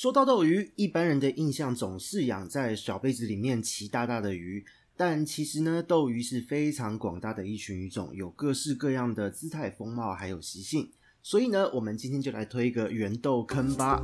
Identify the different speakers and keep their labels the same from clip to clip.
Speaker 1: 说到斗鱼，一般人的印象总是养在小杯子里面骑大大的鱼，但其实呢，斗鱼是非常广大的一群鱼种，有各式各样的姿态、风貌还有习性。所以呢，我们今天就来推一个圆豆坑吧。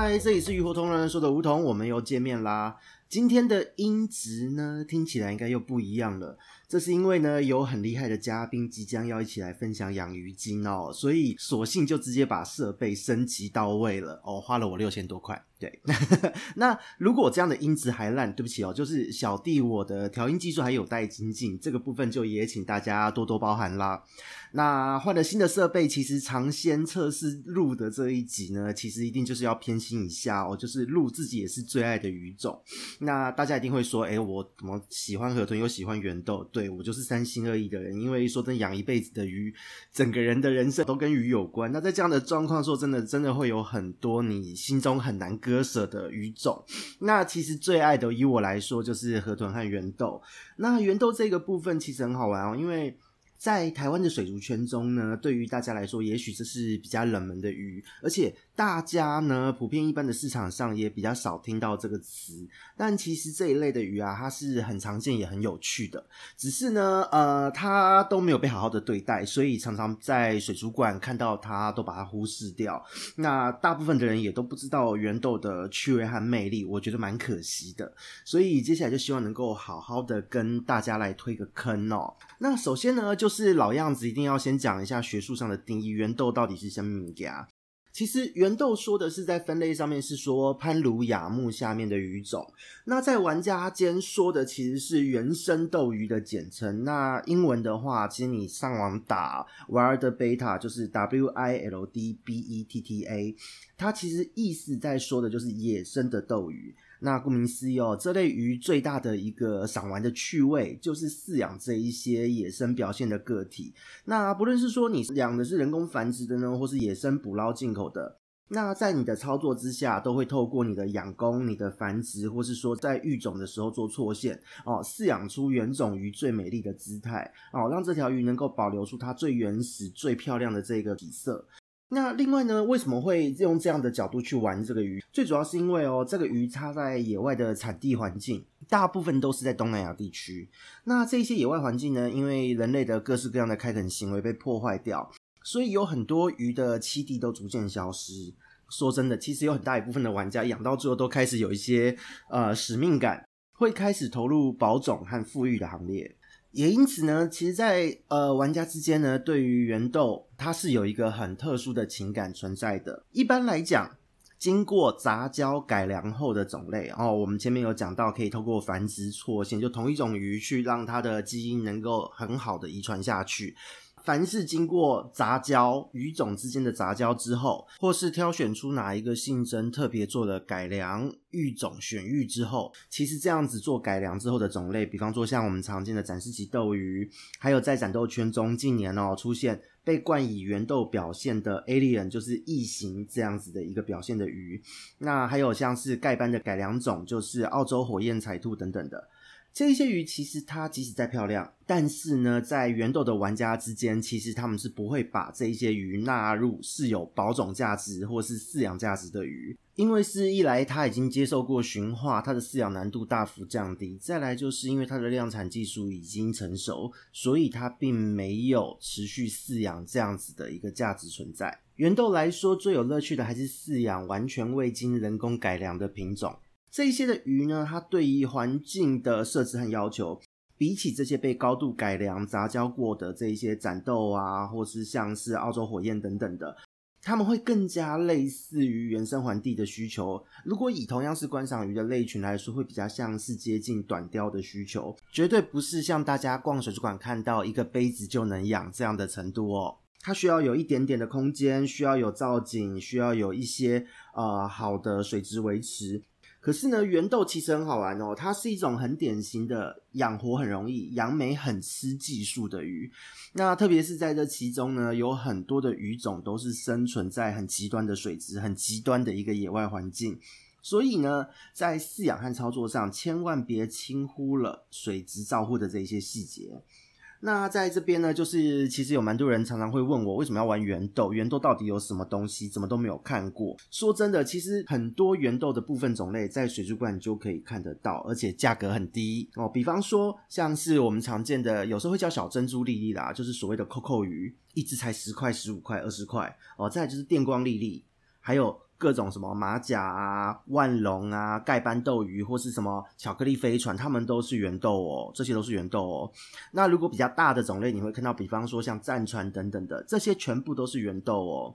Speaker 1: 嗨，这里是鱼活同人说的梧桐，我们又见面啦。今天的音质呢，听起来应该又不一样了。这是因为呢，有很厉害的嘉宾即将要一起来分享养鱼经哦，所以索性就直接把设备升级到位了哦，花了我六千多块。对，那如果这样的音质还烂，对不起哦，就是小弟我的调音技术还有待精进，这个部分就也请大家多多包涵啦。那换了新的设备，其实尝鲜测试录的这一集呢，其实一定就是要偏心一下哦，就是录自己也是最爱的鱼种。那大家一定会说，哎，我怎么喜欢河豚又喜欢圆豆？对，对我就是三心二意的人，因为说真养一辈子的鱼，整个人的人生都跟鱼有关。那在这样的状况说，真的真的会有很多你心中很难割舍的鱼种，那其实最爱的，以我来说就是河豚和圆豆。那圆豆这个部分其实很好玩哦，因为。在台湾的水族圈中呢，对于大家来说，也许这是比较冷门的鱼，而且大家呢，普遍一般的市场上也比较少听到这个词。但其实这一类的鱼啊，它是很常见也很有趣的，只是呢，呃，它都没有被好好的对待，所以常常在水族馆看到它，都把它忽视掉。那大部分的人也都不知道圆斗的趣味和魅力，我觉得蛮可惜的。所以接下来就希望能够好好的跟大家来推个坑哦。那首先呢，就就是老样子，一定要先讲一下学术上的定义，圆豆到底是什么名家？其实圆豆说的是在分类上面是说攀鲈亚目下面的鱼种，那在玩家间说的其实是原生斗鱼的简称。那英文的话，其实你上网打 Wild beta，就是 W I L D B E T T A，它其实意思在说的就是野生的斗鱼。那顾名思义哦，这类鱼最大的一个赏玩的趣味，就是饲养这一些野生表现的个体。那不论是说你养的是人工繁殖的呢，或是野生捕捞进口的，那在你的操作之下，都会透过你的养工、你的繁殖，或是说在育种的时候做错线哦，饲养出原种鱼最美丽的姿态哦，让这条鱼能够保留出它最原始、最漂亮的这个底色。那另外呢，为什么会用这样的角度去玩这个鱼？最主要是因为哦，这个鱼它在野外的产地环境，大部分都是在东南亚地区。那这些野外环境呢，因为人类的各式各样的开垦行为被破坏掉，所以有很多鱼的栖地都逐渐消失。说真的，其实有很大一部分的玩家养到最后都开始有一些呃使命感，会开始投入保种和复育的行列。也因此呢，其实在，呃玩家之间呢，对于圆豆，它是有一个很特殊的情感存在的。一般来讲，经过杂交改良后的种类，哦，我们前面有讲到，可以透过繁殖错线，就同一种鱼去让它的基因能够很好的遗传下去。凡是经过杂交鱼种之间的杂交之后，或是挑选出哪一个性征特别做了改良育种选育之后，其实这样子做改良之后的种类，比方说像我们常见的展示级斗鱼，还有在展斗圈中近年哦出现被冠以圆斗表现的 alien，就是异形这样子的一个表现的鱼，那还有像是盖斑的改良种，就是澳洲火焰彩兔等等的。这些鱼其实它即使再漂亮，但是呢，在圆斗的玩家之间，其实他们是不会把这些鱼纳入是有保种价值或是饲养价值的鱼，因为是一来它已经接受过驯化，它的饲养难度大幅降低；再来就是因为它的量产技术已经成熟，所以它并没有持续饲养这样子的一个价值存在。圆斗来说，最有乐趣的还是饲养完全未经人工改良的品种。这些的鱼呢，它对于环境的设置和要求，比起这些被高度改良、杂交过的这一些展斗啊，或是像是澳洲火焰等等的，它们会更加类似于原生环地的需求。如果以同样是观赏鱼的类群来说，会比较像是接近短鯛的需求，绝对不是像大家逛水族馆看到一个杯子就能养这样的程度哦。它需要有一点点的空间，需要有造景，需要有一些呃好的水质维持。可是呢，圆豆其实很好玩哦，它是一种很典型的养活很容易、养美很吃技术的鱼。那特别是在这其中呢，有很多的鱼种都是生存在很极端的水质、很极端的一个野外环境。所以呢，在饲养和操作上，千万别轻忽了水质照护的这些细节。那在这边呢，就是其实有蛮多人常常会问我，为什么要玩圆豆？圆豆到底有什么东西？怎么都没有看过。说真的，其实很多圆豆的部分种类在水族馆就可以看得到，而且价格很低哦。比方说，像是我们常见的，有时候会叫小珍珠粒粒啦，就是所谓的扣扣鱼，一只才十块、十五块、二十块哦。再来就是电光粒粒，还有。各种什么马甲啊、万隆啊、盖斑斗鱼，或是什么巧克力飞船，他们都是圆豆哦，这些都是圆豆哦。那如果比较大的种类，你会看到，比方说像战船等等的，这些全部都是圆豆哦。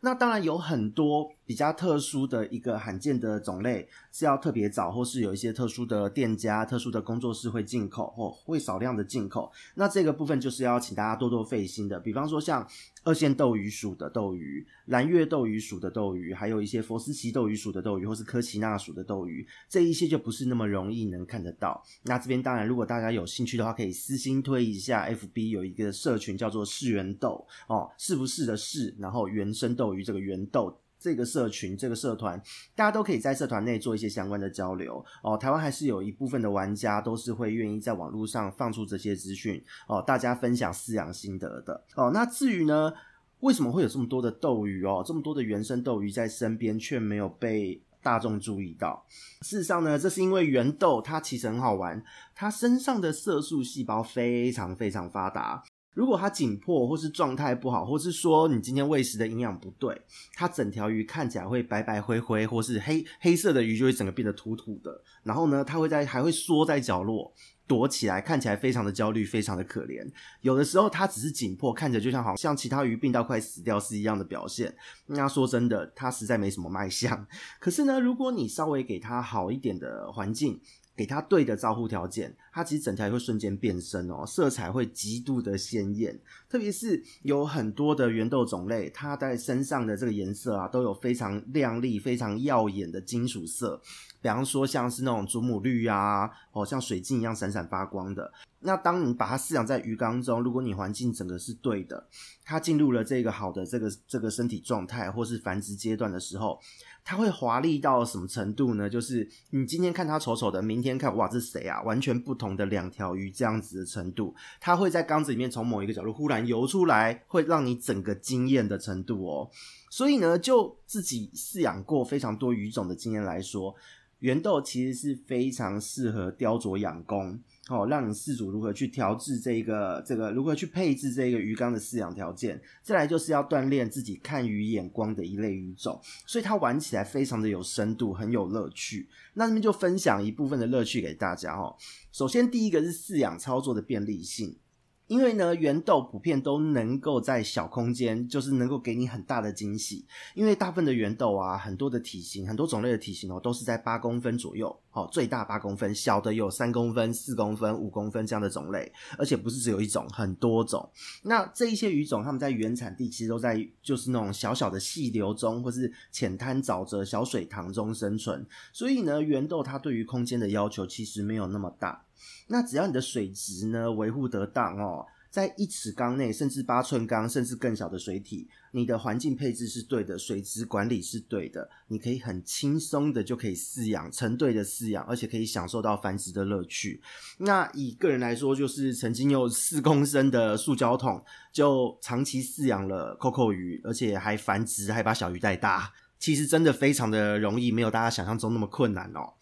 Speaker 1: 那当然有很多比较特殊的一个罕见的种类是要特别找，或是有一些特殊的店家、特殊的工作室会进口或会少量的进口。那这个部分就是要请大家多多费心的。比方说像二线斗鱼属的斗鱼、蓝月斗鱼属的斗鱼，还有一些佛斯奇斗鱼属的斗鱼，或是科奇纳属的斗鱼，这一些就不是那么容易能看得到。那这边当然，如果大家有兴趣的话，可以私心推一下，FB 有一个社群叫做“是圆豆”哦，是不是的“是”，然后原生斗。于这个圆豆这个社群这个社团，大家都可以在社团内做一些相关的交流哦。台湾还是有一部分的玩家都是会愿意在网络上放出这些资讯哦，大家分享饲养心得的哦。那至于呢，为什么会有这么多的斗鱼哦，这么多的原生斗鱼在身边却没有被大众注意到？事实上呢，这是因为圆豆它其实很好玩，它身上的色素细胞非常非常发达。如果它紧迫，或是状态不好，或是说你今天喂食的营养不对，它整条鱼看起来会白白灰灰，或是黑黑色的鱼就会整个变得土土的。然后呢，它会在还会缩在角落躲起来，看起来非常的焦虑，非常的可怜。有的时候它只是紧迫，看着就像好像其他鱼病到快死掉是一样的表现。那说真的，它实在没什么卖相。可是呢，如果你稍微给它好一点的环境，给它对的照护条件，它其实整条也会瞬间变身哦，色彩会极度的鲜艳。特别是有很多的圆豆种类，它在身上的这个颜色啊，都有非常亮丽、非常耀眼的金属色。比方说，像是那种祖母绿啊，哦，像水晶一样闪闪发光的。那当你把它饲养在鱼缸中，如果你环境整个是对的，它进入了这个好的这个这个身体状态或是繁殖阶段的时候。它会华丽到什么程度呢？就是你今天看它丑丑的，明天看哇，这是谁啊？完全不同的两条鱼这样子的程度，它会在缸子里面从某一个角度忽然游出来，会让你整个惊艳的程度哦。所以呢，就自己饲养过非常多鱼种的经验来说，圆豆其实是非常适合雕琢养功。哦，让你饲主如何去调制这个这个，如何去配置这个鱼缸的饲养条件，再来就是要锻炼自己看鱼眼光的一类鱼种，所以它玩起来非常的有深度，很有乐趣。那这边就分享一部分的乐趣给大家哦。首先第一个是饲养操作的便利性。因为呢，圆豆普遍都能够在小空间，就是能够给你很大的惊喜。因为大部分的圆豆啊，很多的体型，很多种类的体型哦，都是在八公分左右，哦，最大八公分，小的有三公分、四公分、五公分这样的种类，而且不是只有一种，很多种。那这一些鱼种，它们在原产地其实都在就是那种小小的细流中，或是浅滩、沼泽、小水塘中生存。所以呢，圆豆它对于空间的要求其实没有那么大。那只要你的水质呢维护得当哦，在一尺缸内，甚至八寸缸，甚至更小的水体，你的环境配置是对的，水质管理是对的，你可以很轻松的就可以饲养，成对的饲养，而且可以享受到繁殖的乐趣。那以个人来说，就是曾经有四公升的塑胶桶，就长期饲养了扣扣鱼，而且还繁殖，还把小鱼带大，其实真的非常的容易，没有大家想象中那么困难哦。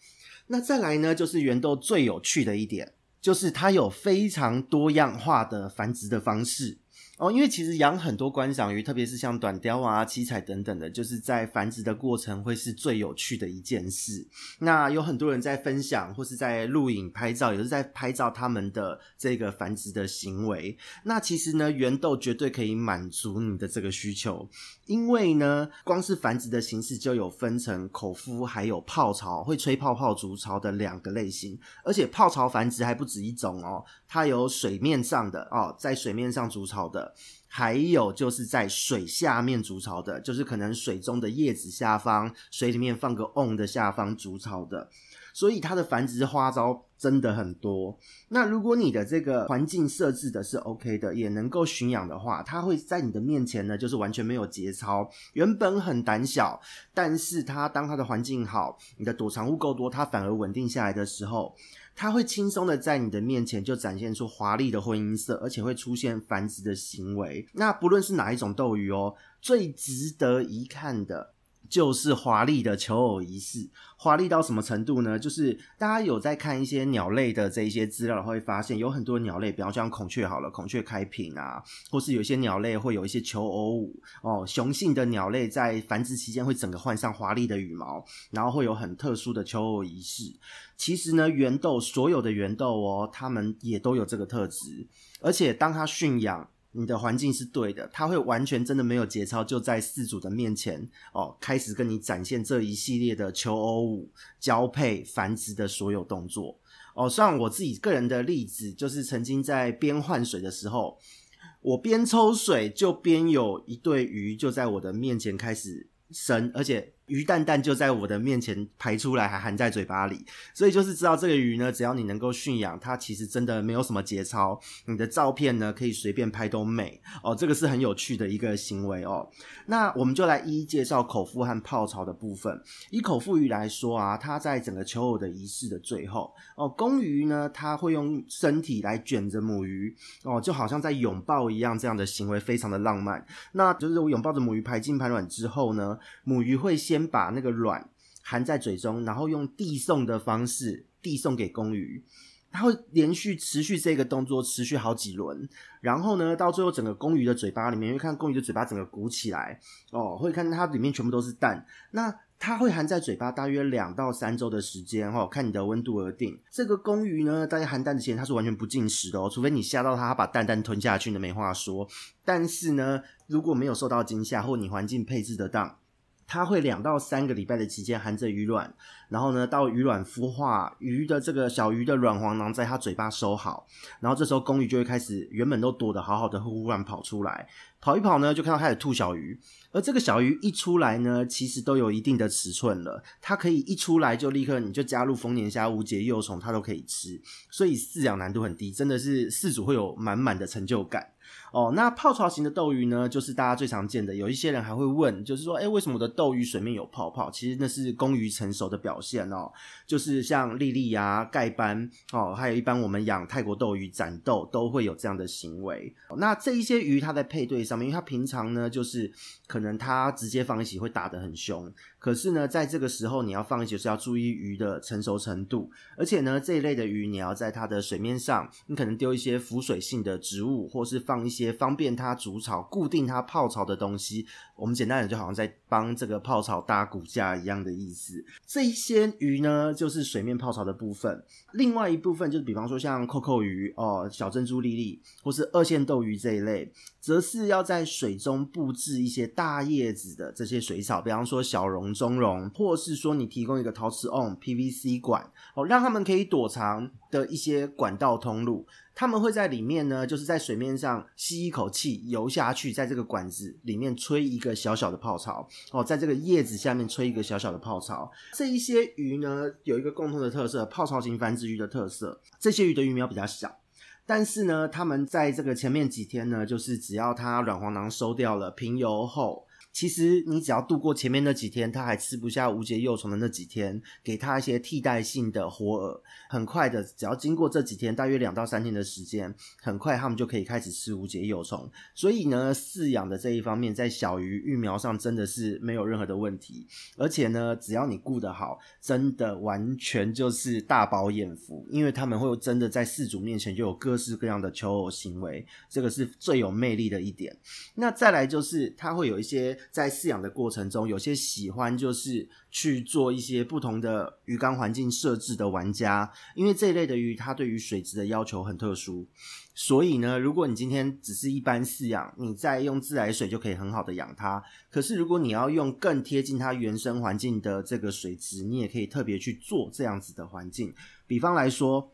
Speaker 1: 那再来呢，就是圆豆最有趣的一点，就是它有非常多样化的繁殖的方式。哦，因为其实养很多观赏鱼，特别是像短鲷啊、七彩等等的，就是在繁殖的过程会是最有趣的一件事。那有很多人在分享或是在录影拍照，也是在拍照他们的这个繁殖的行为。那其实呢，圆豆绝对可以满足你的这个需求，因为呢，光是繁殖的形式就有分成口孵还有泡巢，会吹泡泡筑巢的两个类型，而且泡巢繁殖还不止一种哦，它有水面上的哦，在水面上筑巢的。还有就是在水下面筑巢的，就是可能水中的叶子下方，水里面放个瓮的下方筑巢的。所以它的繁殖花招真的很多。那如果你的这个环境设置的是 OK 的，也能够驯养的话，它会在你的面前呢，就是完全没有节操。原本很胆小，但是它当它的环境好，你的躲藏物够多，它反而稳定下来的时候，它会轻松的在你的面前就展现出华丽的婚姻色，而且会出现繁殖的行为。那不论是哪一种斗鱼哦，最值得一看的。就是华丽的求偶仪式，华丽到什么程度呢？就是大家有在看一些鸟类的这一些资料，会发现有很多鸟类，比方像孔雀好了，孔雀开屏啊，或是有一些鸟类会有一些求偶舞哦。雄性的鸟类在繁殖期间会整个换上华丽的羽毛，然后会有很特殊的求偶仪式。其实呢，圆豆所有的圆豆哦，它们也都有这个特质，而且当它驯养。你的环境是对的，他会完全真的没有节操，就在饲主的面前哦，开始跟你展现这一系列的求偶舞、交配、繁殖的所有动作哦。像我自己个人的例子，就是曾经在边换水的时候，我边抽水就边有一对鱼就在我的面前开始生，而且。鱼蛋蛋就在我的面前排出来，还含在嘴巴里，所以就是知道这个鱼呢，只要你能够驯养它，其实真的没有什么节操。你的照片呢，可以随便拍都美哦，这个是很有趣的一个行为哦。那我们就来一一介绍口腹和泡槽的部分。以口腹鱼来说啊，它在整个求偶的仪式的最后哦，公鱼呢，它会用身体来卷着母鱼哦，就好像在拥抱一样，这样的行为非常的浪漫。那就是我拥抱着母鱼排精排卵之后呢，母鱼会先。把那个卵含在嘴中，然后用递送的方式递送给公鱼，它会连续持续这个动作持续好几轮，然后呢，到最后整个公鱼的嘴巴里面，会看公鱼的嘴巴整个鼓起来哦，会看它里面全部都是蛋。那它会含在嘴巴大约两到三周的时间哦，看你的温度而定。这个公鱼呢，大家含蛋之前它是完全不进食的哦，除非你吓到它，它把蛋蛋吞下去，那没话说。但是呢，如果没有受到惊吓，或你环境配置得当。它会两到三个礼拜的期间含着鱼卵，然后呢，到鱼卵孵化，鱼的这个小鱼的卵黄囊在它嘴巴收好，然后这时候公鱼就会开始原本都躲得好好的，忽然跑出来，跑一跑呢，就看到开始吐小鱼，而这个小鱼一出来呢，其实都有一定的尺寸了，它可以一出来就立刻你就加入丰年虾、无节幼虫，它都可以吃，所以饲养难度很低，真的是饲主会有满满的成就感。哦，那泡巢型的斗鱼呢，就是大家最常见的。有一些人还会问，就是说，诶，为什么我的斗鱼水面有泡泡？其实那是公鱼成熟的表现哦。就是像莉莉啊、盖斑哦，还有一般我们养泰国斗鱼、斩斗都会有这样的行为。那这一些鱼，它在配对上面，因为它平常呢，就是可能它直接放一起会打得很凶。可是呢，在这个时候你要放一起是要注意鱼的成熟程度，而且呢，这一类的鱼你要在它的水面上，你可能丢一些浮水性的植物，或是放一些。方便它筑巢、固定它泡巢的东西，我们简单点就好像在帮这个泡巢搭骨架一样的意思。这一些鱼呢，就是水面泡巢的部分；另外一部分就是，比方说像扣扣鱼哦、小珍珠粒粒，或是二线斗鱼这一类，则是要在水中布置一些大叶子的这些水草，比方说小中蓉，或是说你提供一个陶瓷瓮、PVC 管哦，让他们可以躲藏的一些管道通路。他们会在里面呢，就是在水面上吸一口气游下去，在这个管子里面吹一个小小的泡巢哦，在这个叶子下面吹一个小小的泡巢。这一些鱼呢，有一个共同的特色，泡巢型繁殖鱼的特色。这些鱼的鱼苗比较小，但是呢，它们在这个前面几天呢，就是只要它卵黄囊收掉了，平游后。其实你只要度过前面那几天，它还吃不下无节幼虫的那几天，给它一些替代性的活饵，很快的，只要经过这几天，大约两到三天的时间，很快它们就可以开始吃无节幼虫。所以呢，饲养的这一方面，在小鱼育苗上真的是没有任何的问题。而且呢，只要你顾得好，真的完全就是大饱眼福，因为他们会真的在饲主面前就有各式各样的求偶行为，这个是最有魅力的一点。那再来就是它会有一些。在饲养的过程中，有些喜欢就是去做一些不同的鱼缸环境设置的玩家，因为这一类的鱼它对于水质的要求很特殊，所以呢，如果你今天只是一般饲养，你再用自来水就可以很好的养它。可是如果你要用更贴近它原生环境的这个水质，你也可以特别去做这样子的环境。比方来说。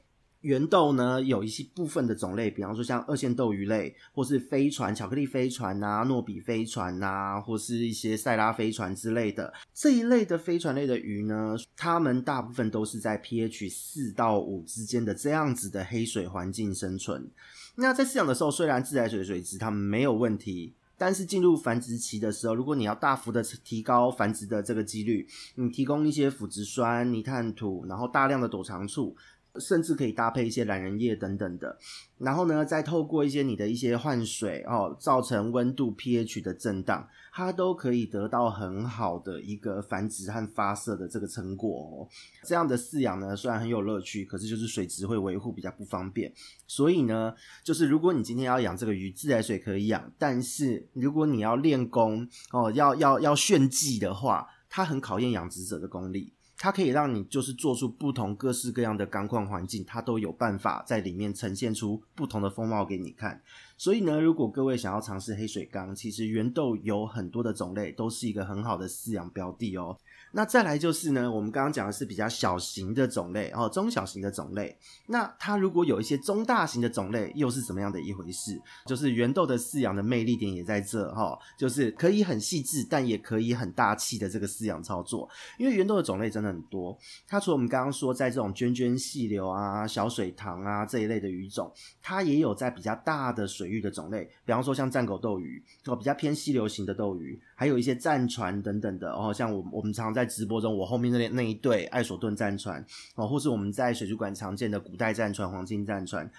Speaker 1: 原豆呢，有一些部分的种类，比方说像二线豆鱼类，或是飞船、巧克力飞船啊、诺比飞船啊，或是一些塞拉飞船之类的这一类的飞船类的鱼呢，它们大部分都是在 pH 四到五之间的这样子的黑水环境生存。那在饲养的时候，虽然自来水水质它们没有问题。但是进入繁殖期的时候，如果你要大幅的提高繁殖的这个几率，你提供一些腐殖酸、泥炭土，然后大量的躲藏处。甚至可以搭配一些懒人液等等的，然后呢，再透过一些你的一些换水哦，造成温度 pH 的震荡，它都可以得到很好的一个繁殖和发色的这个成果哦。这样的饲养呢，虽然很有乐趣，可是就是水质会维护比较不方便。所以呢，就是如果你今天要养这个鱼，自来水可以养，但是如果你要练功哦，要要要炫技的话，它很考验养殖者的功力。它可以让你就是做出不同各式各样的缸况环境，它都有办法在里面呈现出不同的风貌给你看。所以呢，如果各位想要尝试黑水缸，其实原豆有很多的种类，都是一个很好的饲养标的哦。那再来就是呢，我们刚刚讲的是比较小型的种类哦，中小型的种类。那它如果有一些中大型的种类，又是怎么样的一回事？就是原豆的饲养的魅力点也在这哈、哦，就是可以很细致，但也可以很大气的这个饲养操作。因为原豆的种类真的很多，它除了我们刚刚说在这种涓涓细流啊、小水塘啊这一类的鱼种，它也有在比较大的水域的种类，比方说像战狗斗鱼哦，比较偏溪流型的斗鱼，还有一些战船等等的哦，像我我们常常在直播中，我后面那那一对艾索顿战船哦，或是我们在水族馆常见的古代战船、黄金战船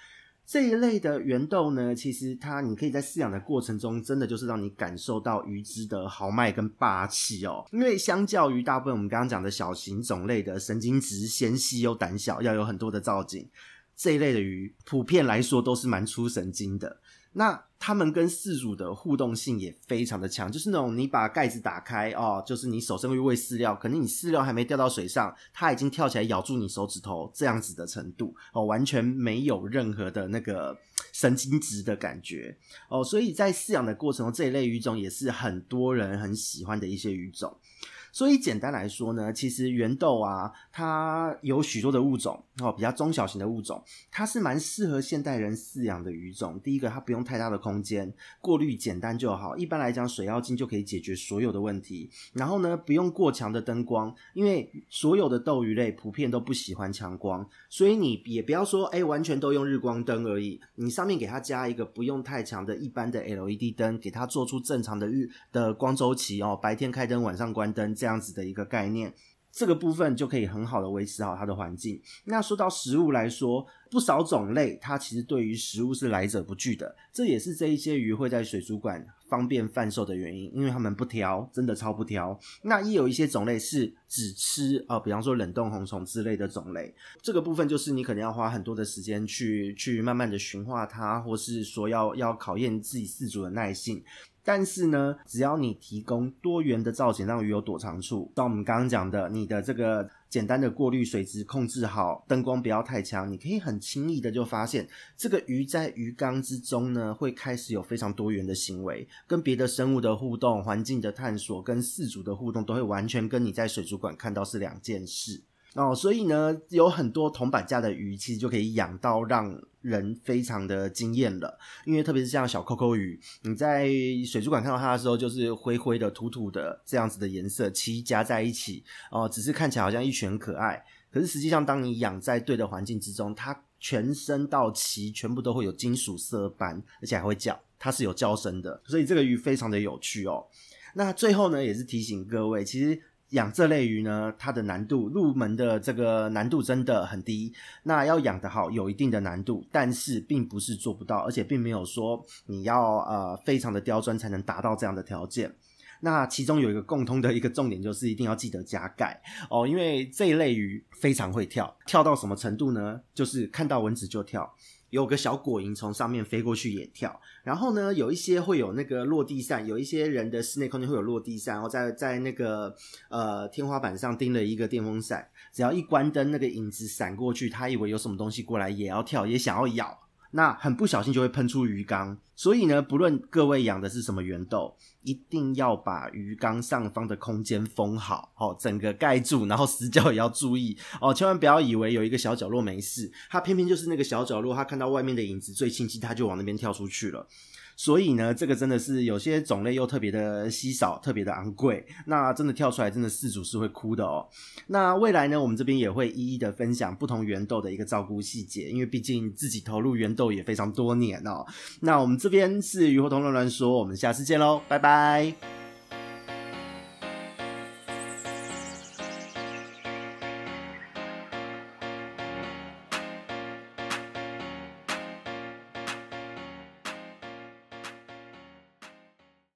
Speaker 1: 这一类的圆豆呢，其实它你可以在饲养的过程中，真的就是让你感受到鱼只的豪迈跟霸气哦。因为相较于大部分我们刚刚讲的小型种类的神经质纤细又胆小，要有很多的造景，这一类的鱼普遍来说都是蛮出神经的。那他们跟饲主的互动性也非常的强，就是那种你把盖子打开哦，就是你手伸入去喂饲料，可能你饲料还没掉到水上，它已经跳起来咬住你手指头这样子的程度哦，完全没有任何的那个神经质的感觉哦，所以在饲养的过程中，这一类鱼种也是很多人很喜欢的一些鱼种。所以简单来说呢，其实圆豆啊，它有许多的物种哦，比较中小型的物种，它是蛮适合现代人饲养的鱼种。第一个，它不用太大的空间，过滤简单就好。一般来讲，水妖精就可以解决所有的问题。然后呢，不用过强的灯光，因为所有的斗鱼类普遍都不喜欢强光，所以你也不要说哎，完全都用日光灯而已。你上面给它加一个不用太强的一般的 LED 灯，给它做出正常的日的光周期哦，白天开灯，晚上关灯。这样子的一个概念，这个部分就可以很好的维持好它的环境。那说到食物来说，不少种类它其实对于食物是来者不拒的，这也是这一些鱼会在水族馆方便贩售的原因，因为它们不挑，真的超不挑。那也有一些种类是只吃啊、呃，比方说冷冻红虫之类的种类，这个部分就是你可能要花很多的时间去去慢慢的驯化它，或是说要要考验自己饲主的耐性。但是呢，只要你提供多元的造型，让鱼有躲藏处，像我们刚刚讲的，你的这个简单的过滤水质控制好，灯光不要太强，你可以很轻易的就发现，这个鱼在鱼缸之中呢，会开始有非常多元的行为，跟别的生物的互动、环境的探索、跟饲主的互动，都会完全跟你在水族馆看到是两件事。哦，所以呢，有很多铜板价的鱼，其实就可以养到让人非常的惊艳了。因为特别是像小扣扣鱼，你在水族馆看到它的时候，就是灰灰的、土土的这样子的颜色，鳍夹在一起哦，只是看起来好像一群可爱。可是实际上，当你养在对的环境之中，它全身到鳍全部都会有金属色斑，而且还会叫，它是有叫声的。所以这个鱼非常的有趣哦。那最后呢，也是提醒各位，其实。养这类鱼呢，它的难度，入门的这个难度真的很低。那要养得好，有一定的难度，但是并不是做不到，而且并没有说你要呃非常的刁钻才能达到这样的条件。那其中有一个共通的一个重点，就是一定要记得加钙哦，因为这一类鱼非常会跳，跳到什么程度呢？就是看到蚊子就跳。有个小果蝇从上面飞过去也跳，然后呢，有一些会有那个落地扇，有一些人的室内空间会有落地扇，然后在在那个呃天花板上钉了一个电风扇，只要一关灯，那个影子闪过去，他以为有什么东西过来，也要跳，也想要咬。那很不小心就会喷出鱼缸。所以呢，不论各位养的是什么圆豆，一定要把鱼缸上方的空间封好，哦，整个盖住，然后死角也要注意哦，千万不要以为有一个小角落没事，它偏偏就是那个小角落，它看到外面的影子最清晰，它就往那边跳出去了。所以呢，这个真的是有些种类又特别的稀少，特别的昂贵。那真的跳出来，真的饲主是会哭的哦。那未来呢，我们这边也会一一的分享不同圆豆的一个照顾细节，因为毕竟自己投入圆豆也非常多年哦。那我们这边是鱼活通乱乱说，我们下次见喽，拜拜。